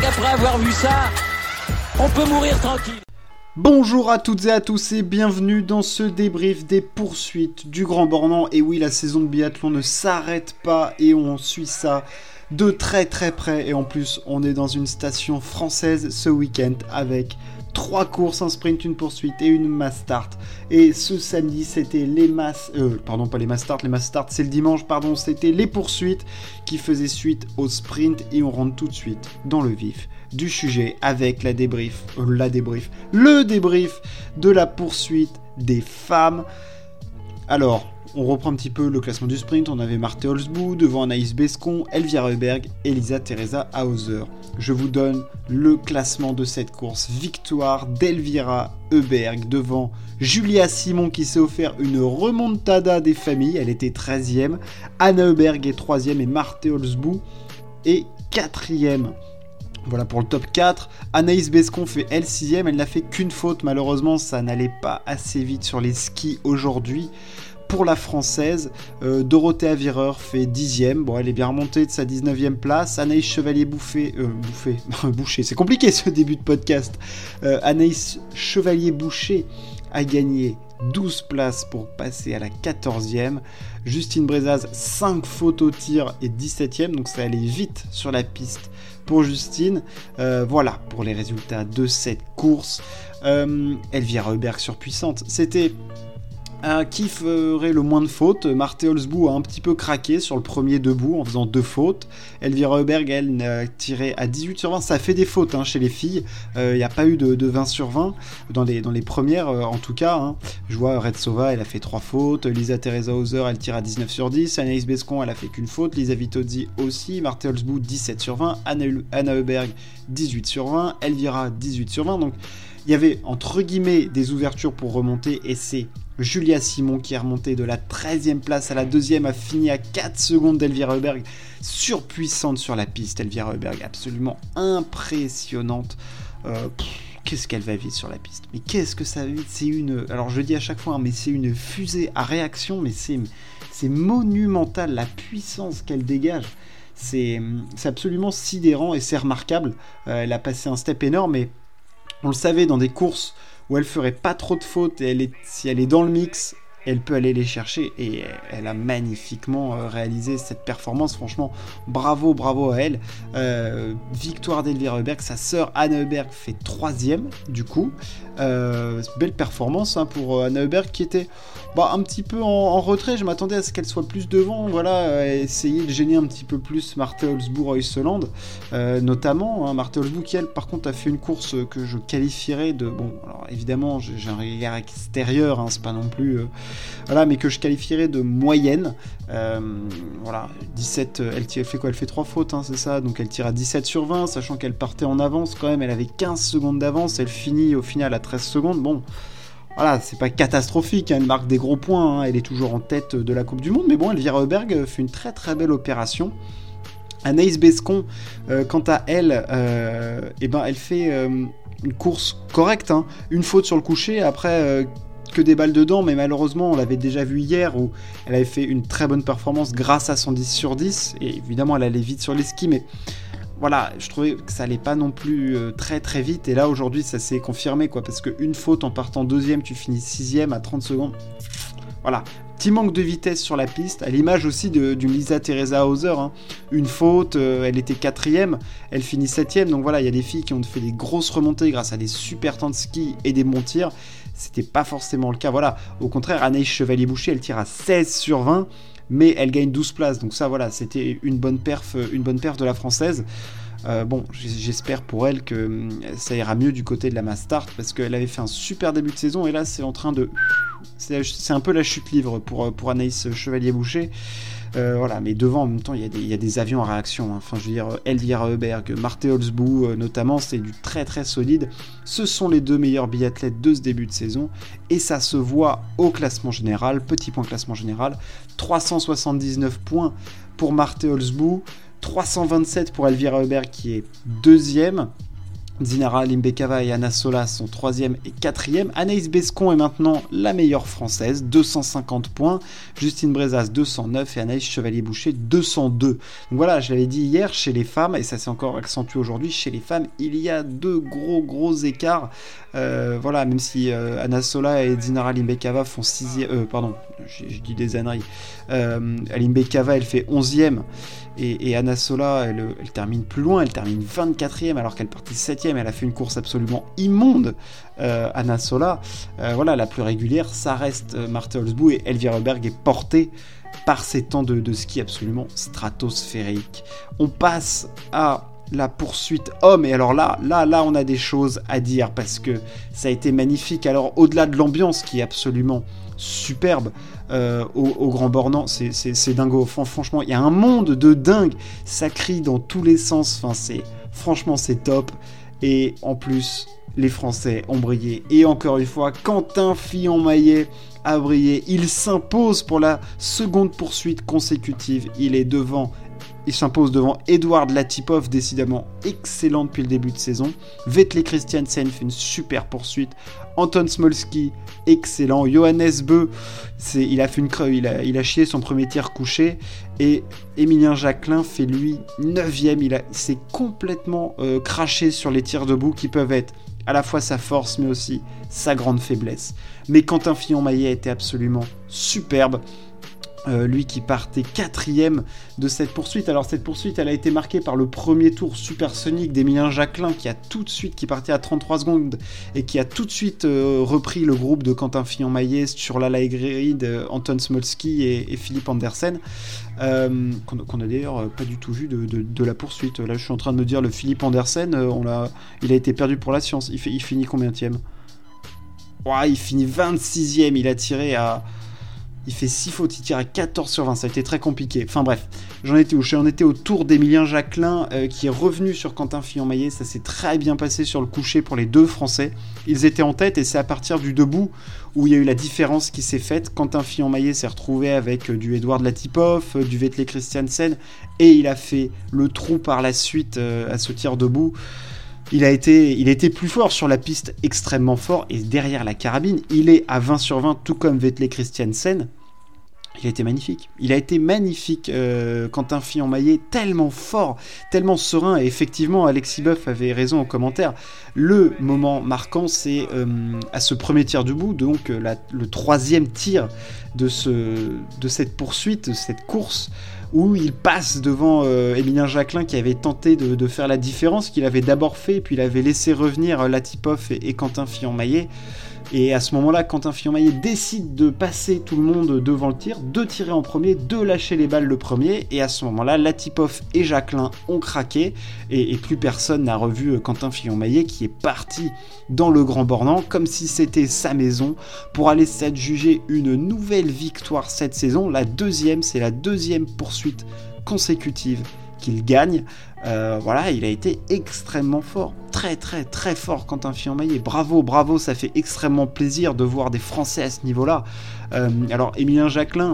qu'après avoir vu ça, on peut mourir tranquille. Bonjour à toutes et à tous et bienvenue dans ce débrief des poursuites du Grand Bornand. Et oui, la saison de biathlon ne s'arrête pas et on suit ça de très très près. Et en plus, on est dans une station française ce week-end avec trois courses, un sprint, une poursuite et une mass start. Et ce samedi, c'était les mass... Euh, pardon, pas les mass start, les mass start, c'est le dimanche, pardon, c'était les poursuites qui faisaient suite au sprint. Et on rentre tout de suite dans le vif du sujet avec la débrief, euh, la débrief, le débrief de la poursuite des femmes. Alors, on reprend un petit peu le classement du sprint. On avait Marthe Holzbou devant Anaïs Bescon, Elvira Heuberg, Elisa Teresa Hauser. Je vous donne le classement de cette course. Victoire d'Elvira Heuberg devant Julia Simon qui s'est offert une remontada des familles. Elle était 13e. Anna Heuberg est 3e et Marthe Holzbou est 4e. Voilà pour le top 4. Anaïs Bescon fait elle 6 elle n'a fait qu'une faute, malheureusement ça n'allait pas assez vite sur les skis aujourd'hui. Pour la française, euh, Dorothée Vireur fait 10 Bon, elle est bien remontée de sa 19e place. Anaïs Chevalier Bouffé, euh, Bouffé, Boucher, c'est compliqué ce début de podcast. Euh, Anaïs Chevalier Boucher a gagné 12 places pour passer à la 14e. Justine Brezaz, 5 fautes au tir et 17e, donc ça allait vite sur la piste pour Justine. Euh, voilà pour les résultats de cette course. Elvira Heuberg surpuissante. C'était qui ferait le moins de fautes Marthe Holzbou a un petit peu craqué sur le premier debout en faisant deux fautes. Elvira Heuberg, elle, a tiré à 18 sur 20. Ça fait des fautes hein, chez les filles. Il euh, n'y a pas eu de, 20 sur 20 dans les, dans les premières, euh, en tout cas. Hein. Je vois Red Sova, elle a fait 3 fautes. Lisa Teresa Hauser, elle tire à 19 sur 10. Anaïs Bescon, elle a fait qu'une faute. Lisa Vitozzi aussi. Marthe Holzbou, 17 sur 20. Anna, Anna Heuberg, 18 sur 20. Elvira, 18 sur 20. Donc il y avait entre guillemets des ouvertures pour remonter et c'est Julia Simon qui est remontée de la 13e place à la deuxième, a fini à 4 secondes d'Elvira Heuberg, surpuissante sur la piste. Elvira Heuberg absolument impressionnante. Euh, qu'est-ce qu'elle va vite sur la piste? Mais qu'est-ce que ça vite C'est une. Alors je dis à chaque fois, hein, mais c'est une fusée à réaction, mais c'est, c'est monumental la puissance qu'elle dégage. C'est, c'est absolument sidérant et c'est remarquable. Euh, elle a passé un step énorme et on le savait dans des courses où elle ferait pas trop de fautes et si elle est dans le mix, elle peut aller les chercher et elle a magnifiquement euh, réalisé cette performance. Franchement, bravo, bravo à elle. Euh, victoire d'Elvira Heuberg, sa sœur Anna Heuberg fait troisième du coup. Euh, belle performance hein, pour Anna Heuberg qui était bah, un petit peu en, retrait. Je m'attendais à ce qu'elle soit plus devant, voilà, essayer de gêner un petit peu plus Marthe Holzbourg Oyseland, notamment. Hein, Marthe Holzbourg qui elle par contre a fait une course que je qualifierais de bon. Alors évidemment j'ai un regard extérieur, hein, c'est pas non plus voilà, mais que je qualifierais de moyenne. Euh, voilà, 17, elle, fait quoi? Elle fait 3 fautes, hein, c'est ça? Donc elle tire à 17 sur 20, sachant qu'elle partait en avance quand même, elle avait 15 secondes d'avance, elle finit au final à 13 secondes. Bon, voilà, c'est pas catastrophique, hein, elle marque des gros points, hein, elle est toujours en tête de la Coupe du Monde, mais bon, Elvira Heuberg fait une très très belle opération. Anaïs Bescon, euh, quant à elle, euh, eh ben, elle fait une course correcte, une faute sur le coucher, après que des balles dedans, mais malheureusement, on l'avait déjà vu hier où elle avait fait une très bonne performance grâce à son 10 sur 10. Et évidemment, elle allait vite sur les skis, mais voilà, je trouvais que ça allait pas non plus euh, très très vite. Et là, aujourd'hui, ça s'est confirmé, quoi, parce qu'une faute en partant deuxième, tu finis sixième à 30 secondes. Voilà, petit manque de vitesse sur la piste, à l'image aussi d'une Lisa Teresa Hauser. Hein. Une faute, euh, elle était quatrième, elle finit septième. Donc voilà, il y a des filles qui ont fait des grosses remontées grâce à des super temps de ski et des bons tirs. C'était pas forcément le cas. Voilà, au contraire, Anaïs Chevalier-Boucher, elle tire à 16 sur 20, mais elle gagne 12 places. Donc ça, voilà, c'était une bonne perf, une bonne perf de la française. Euh, bon, j'espère pour elle que hum, ça ira mieux du côté de la Mastart parce qu'elle avait fait un super début de saison et là c'est en train de. C'est un peu la chute livre pour, pour Anaïs Chevalier-Boucher. Euh, voilà, mais devant, en même temps, il y, a des, avions en réaction. Hein. Enfin, je veux dire, Elvira Heuberg, Marthe Holzbou, euh, notamment, c'est du très très solide. Ce sont les deux meilleurs biathlètes de ce début de saison. Et ça se voit au classement général. Petit point classement général. 379 points pour Marthe Holzbou. 327 pour Elvira Heuberg qui est deuxième. Zinara Limbekava et Anna Sola sont 3e et 4e. Anaïs Bescon est maintenant la meilleure française, 250 points. Justine Brezas 209 et Anaïs Chevalier-Boucher 202. Donc voilà, je l'avais dit hier, chez les femmes, et ça s'est encore accentué aujourd'hui, chez les femmes, il y a deux gros gros écarts. Euh, voilà, même si euh, Anna Sola et Zinara Limbekava font 6e, euh, pardon, je, dis des âneries. Limbekava elle fait 11e. Et, Anna Sola, elle, termine plus loin, elle termine 24e alors qu'elle partit 7e. Elle a fait une course absolument immonde. Euh, Anna euh, voilà, la plus régulière, ça reste euh, Martha Holzbou et Elvira Berg est portée par ces temps de, ski absolument stratosphériques. On passe à la poursuite homme. Et alors là, là, là, on a des choses à dire parce que ça a été magnifique. Alors au-delà de l'ambiance qui est absolument superbe euh, au, Grand Bornand. C'est dingo. Franchement, il y a un monde de dingue. Ça crie dans tous les sens. Franchement, c'est top. Et en plus, les Français ont brillé. Et encore une fois, Quentin Fillon-Maillet a brillé. Il s'impose pour la seconde poursuite consécutive. Il est devant il s'impose devant Edward Latipov, décidément excellent depuis le début de saison. Vettel Christiansen fait une super poursuite. Anton Smolski, excellent. Johannes Beu, il a fait une a, il a chié son premier tir couché. Et Emilien Jacquelin fait lui 9ème. Il, s'est complètement euh, craché sur les tirs debout qui peuvent être à la fois sa force mais aussi sa grande faiblesse. Mais Quentin Fillon-Maillet était absolument superbe. Euh, lui qui partait quatrième de cette poursuite. Alors cette poursuite, elle a été marquée par le premier tour supersonique d'Emilien Jacquelin qui a tout de suite, qui partait à 33 secondes et qui a tout de suite euh, repris le groupe de Quentin Fillon-Maillet sur la euh, Anton Smolski et, Philippe Andersen, qu'on a d'ailleurs pas du tout vu de, la poursuite. Là, je suis en train de me dire le Philippe Andersen, il a été perdu pour la science. Il, finit combien ouais, Il finit 26e. Il a tiré à il fait 6 fautes, il tire à 14 sur 20, ça a été très compliqué. Enfin bref, j'en étais où? J'en étais au tour d'Emilien Jacquelin euh, qui est revenu sur Quentin Fillon-Maillet. Ça s'est très bien passé sur le coucher pour les deux Français. Ils étaient en tête et c'est à partir du debout où il y a eu la différence qui s'est faite. Quentin Fillon-Maillet s'est retrouvé avec euh, du Edouard Latipov, euh, du Vettel Christiansen et il a fait le trou par la suite à ce tir debout. Il a, été, il a plus fort sur la piste, extrêmement fort, et derrière la carabine, il est à 20 sur 20, tout comme Vettel Christiansen. Il a été magnifique. Il a été magnifique, euh, Quentin Fillon-Maillet, tellement fort, tellement serein. Et effectivement, Alexis Boeuf avait raison en commentaire. Le moment marquant, c'est euh, à ce premier tir debout, donc euh, le troisième tir de, ce, de cette poursuite, de cette course, où il passe devant euh, Emilien Jacquelin qui avait tenté de, faire la différence, qu'il avait d'abord fait, puis il avait laissé revenir Latipov et, et Quentin Fillon-Maillet. Et à ce moment-là, Quentin Fillon-Maillet décide de passer tout le monde devant le tir, de tirer en premier, de lâcher les balles le premier. Et à ce moment-là, Latipov et Jacquelin ont craqué. Et, plus personne n'a revu Quentin Fillon-Maillet qui est parti dans le Grand Bornand comme si c'était sa maison pour aller s'adjuger une nouvelle victoire cette saison. La deuxième, c'est la deuxième poursuite consécutive qu'il gagne. Euh, voilà, il a été extrêmement fort, très très très fort Quentin Fillon-Maillet. Bravo, bravo, ça fait extrêmement plaisir de voir des Français à ce niveau-là. Euh, alors, Emilien Jacquelin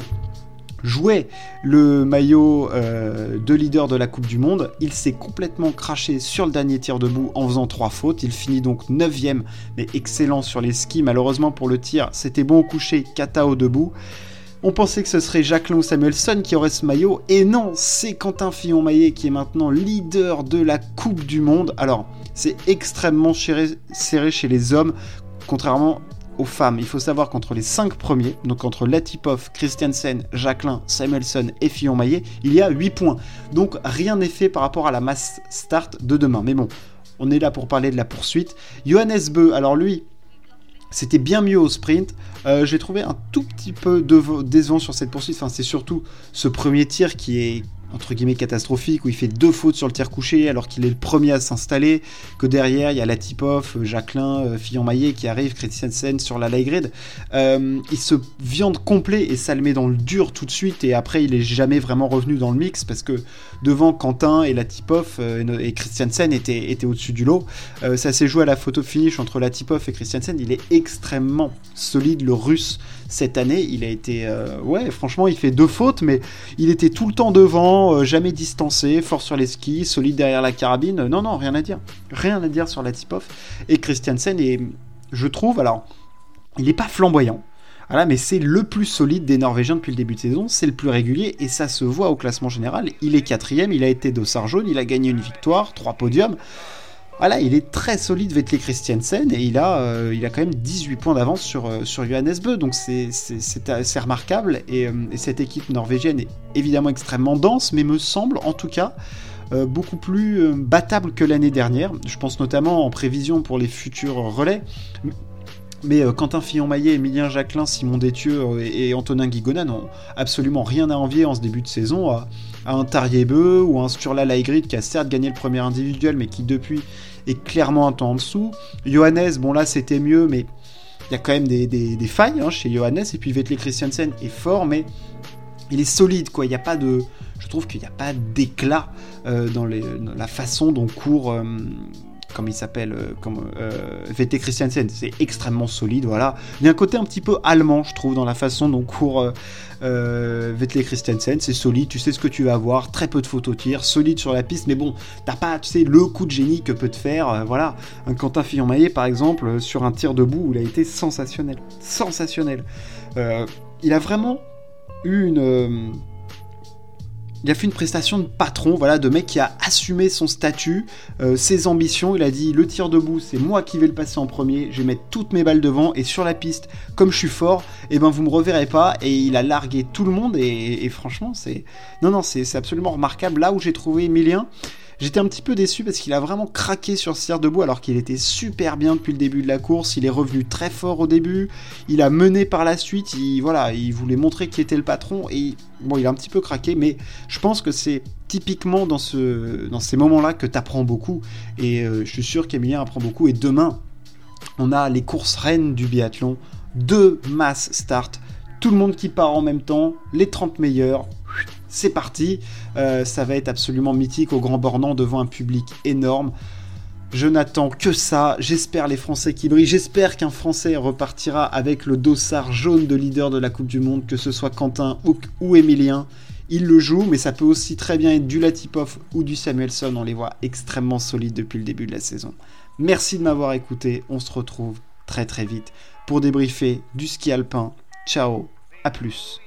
jouait le maillot euh, de leader de la Coupe du Monde. Il s'est complètement craché sur le dernier tir debout en faisant trois fautes. Il finit donc 9ème, mais excellent sur les skis. Malheureusement pour le tir, c'était bon au coucher, kata au debout. On pensait que ce serait Jacqueline ou Samuelson qui aurait ce maillot, et non, c'est Quentin Fillon-Maillet qui est maintenant leader de la Coupe du Monde. Alors, c'est extrêmement serré chez les hommes, contrairement aux femmes. Il faut savoir qu'entre les 5 premiers, donc entre Latipov, Christiansen, Jacqueline, Samuelson et Fillon-Maillet, il y a 8 points. Donc rien n'est fait par rapport à la masse start de demain. Mais bon, on est là pour parler de la poursuite. Johannes Beu, alors lui, c'était bien mieux au sprint. Euh, j'ai trouvé un tout petit peu décevant sur cette poursuite. Enfin, c'est surtout ce premier tir qui est entre guillemets catastrophique où il fait deux fautes sur le tir couché alors qu'il est le premier à s'installer que derrière il y a Latipov, Jacqueline, euh, Fillon-Maillet qui arrive, Christiansen sur la light grid euh, il se viande complet et ça le met dans le dur tout de suite et après il est jamais vraiment revenu dans le mix parce que devant Quentin et Latipov euh, et Christiansen étaient, étaient au-dessus du lot. Ça s'est joué à la photo finish entre Latipov et Christiansen il est extrêmement solide le russe cette année. Il a été ouais franchement il fait deux fautes mais il était tout le temps devant Euh, jamais distancé, fort sur les skis, solide derrière la carabine. Non, non, rien à dire. Rien à dire sur la tip-off. Et Christiansen est, je trouve, alors, il n'est pas flamboyant. Mais c'est le plus solide des Norvégiens depuis le début de saison, c'est le plus régulier et ça se voit au classement général. Il est quatrième, il a été dossard jaune, il a gagné une victoire, trois podiums. Voilà, il est très solide Vettel Christiansen et il a, euh, il quand même 18 points d'avance sur, euh, sur Johannes Bö, donc c'est remarquable. Euh, et, cette équipe norvégienne est évidemment extrêmement dense, mais me semble en tout cas beaucoup plus battable que l'année dernière. Je pense notamment en prévision pour les futurs relais. Mais Quentin Fillon-Maillet, Emilien Jacquelin, Simon Détieux et, Antonin Guigona n'ont absolument rien à envier en ce début de saison à, un Tariebeu ou un Sturla Laigrid qui a certes gagné le premier individuel mais qui depuis est clairement un temps en dessous. Johannes, bon là c'était mieux, mais il y a quand même des, failles hein, chez Johannes. Et puis Vettel Christiansen est fort, mais il est solide, quoi. Il n'y a pas de. Je trouve qu'il n'y a pas d'éclat euh, dans, la façon dont court. Comme il s'appelle, euh, comme euh, VT Christiansen, c'est extrêmement solide, voilà. Il y a un côté un petit peu allemand, je trouve, dans la façon dont court euh, euh Christiansen, c'est solide, tu sais ce que tu vas avoir, très peu de photos tir, solide sur la piste, mais bon, t'as pas, tu sais, le coup de génie que peut te faire, voilà. Un Quentin Fillon-Maillet, par exemple, sur un tir debout, où il a été sensationnel, sensationnel. il a vraiment eu une il a fait une prestation de patron, voilà, de mec qui a assumé son statut, euh, ses ambitions. Il a dit le tir debout, c'est moi qui vais le passer en premier. Je vais mettre toutes mes balles devant et sur la piste, comme je suis fort, et eh ben vous me reverrez pas. Et il a largué tout le monde et, franchement, c'est non non, c'est absolument remarquable. Là où j'ai trouvé Emilien, J'étais un petit peu déçu parce qu'il a vraiment craqué sur tir debout alors qu'il était super bien depuis le début de la course. Il est revenu très fort au début. Il a mené par la suite. Il, voilà, il voulait montrer qui était le patron et bon, il a un petit peu craqué, mais je pense que c'est typiquement dans ces moments-là que tu apprends beaucoup. Et euh, je suis sûr qu'Emilien apprend beaucoup. Et demain, on a les courses reines du biathlon. Deux masses start. Tout le monde qui part en même temps, les 30 meilleurs, c'est parti. Euh, ça va être absolument mythique au Grand Bornand devant un public énorme. Je n'attends que ça. J'espère les Français qui brillent. J'espère qu'un Français repartira avec le dossard jaune de leader de la Coupe du Monde, que ce soit Quentin ou, ou Emilien. Il le joue, mais ça peut aussi très bien être du Latipov ou du Samuelson. On les voit extrêmement solides depuis le début de la saison. Merci de m'avoir écouté. On se retrouve très très vite pour débriefer du ski alpin. Ciao, à plus.